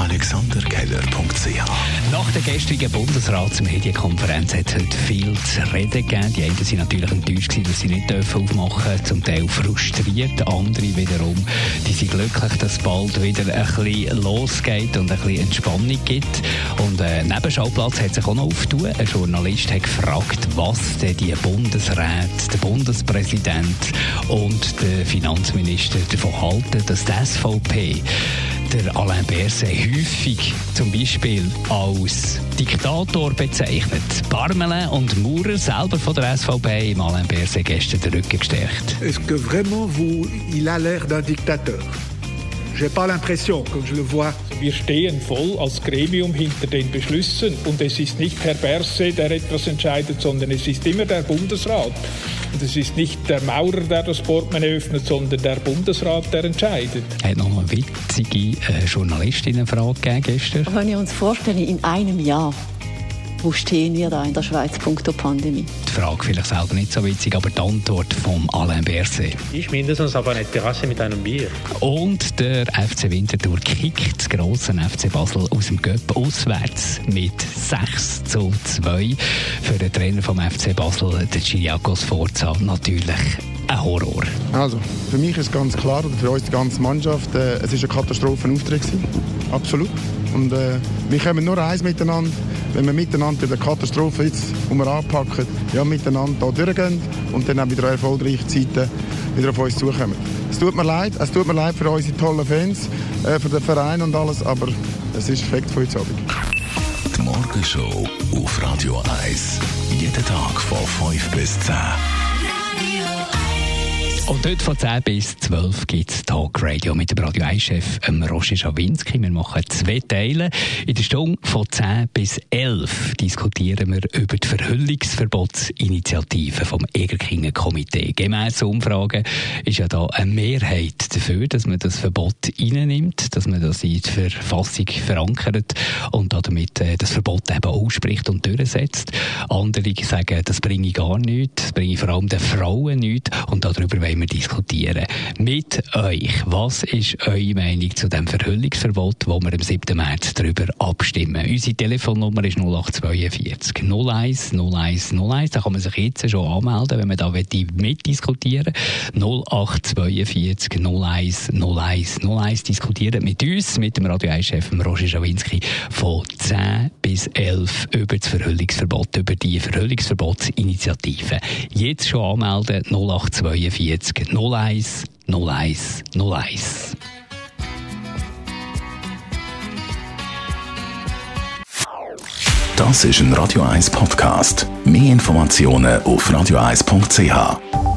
AlexanderKeller.ch Nach der gestrigen Bundesratsmedienkonferenz hat es heute viel zu reden gegeben. Die einen sind natürlich enttäuscht, dass sie nicht aufmachen dürfen, zum Teil frustriert. Andere wiederum die sind glücklich, dass es bald wieder ein bisschen losgeht und ein bisschen Entspannung gibt. Und äh, Nebenschauplatz hat sich auch noch aufgetan. Ein Journalist hat gefragt, was denn die Bundesräte, der Bundespräsident und der Finanzminister davon halten, dass die SVP der Alain Berset häufig zum Beispiel als Diktator bezeichnet. Parmelin und Maurer selber von der SVP im Alain Berset gestern den Rücken gestärkt. Est-ce que vraiment vous, il a l'air d'un dictateur Wir stehen voll als Gremium hinter den Beschlüssen und es ist nicht Herr Berse, der etwas entscheidet, sondern es ist immer der Bundesrat. Und es ist nicht der Maurer, der das Portemonnaie öffnet, sondern der Bundesrat, der entscheidet. Hat noch eine witzige äh, Journalistinnenfrage gegeben gestern. Wenn wir uns vorstellen, in einem Jahr, wo stehen wir da in der Schweiz punkto Pandemie? Die Frage vielleicht selber nicht so witzig, aber die Antwort vom Alain Berset. Ich mindestens auf einer Terrasse mit einem Bier. Und der FC Winterthur kickt das grosse FC Basel aus dem Göpp auswärts mit 6 zu 2. Für den Trainer vom FC Basel, den Chiriakos Forza, natürlich ein Horror. Also, für mich ist ganz klar, oder für uns die ganze Mannschaft, äh, es ist ein Katastrophenauftritt gewesen. Absolut. Und äh, wir kommen nur eins miteinander, wenn wir miteinander die Katastrophe jetzt, die wir anpacken, ja, miteinander hier durchgehen und dann auch wieder erfolgreiche Zeiten wieder auf uns zukommen. Es tut mir leid, es tut mir leid für unsere tollen Fans, äh, für den Verein und alles, aber es ist Fakt von heute Abend. Die Morgenshow auf Radio 1. Jeden Tag von 5 bis 10. Und heute von 10 bis 12 gibt es Talk Radio mit dem Radio 1-Chef Roger Schawinski. Wir machen zwei Teile. In der Stunde von 10 bis 11 diskutieren wir über die Verhüllungsverbotsinitiative vom Egerkinger Komitee. Gemäss Umfragen ist ja da eine Mehrheit dafür, dass man das Verbot reinnimmt, dass man das in die Verfassung verankert und damit äh, das Verbot eben ausspricht und durchsetzt. Andere sagen, das bringe ich gar nichts, das bringe ich vor allem den Frauen nichts und darüber wollen wir diskutieren. Mit euch. Was ist eure Meinung zu dem Verhüllungsverbot, wo wir am 7. März darüber abstimmen? Unsere Telefonnummer ist 0842 01 01 01. Da kann man sich jetzt schon anmelden, wenn man da mitdiskutieren will. 0842 01 01 01. Diskutieren mit uns, mit dem Radio 1-Chef Roger Schawinski von 10 bis 11 über das Verhüllungsverbot, über die Verhüllungsverbotsinitiative. Jetzt schon anmelden 0842 01 01 01. Das ist ein Radio 1 Podcast. Mehr Informationen auf radio1.ch.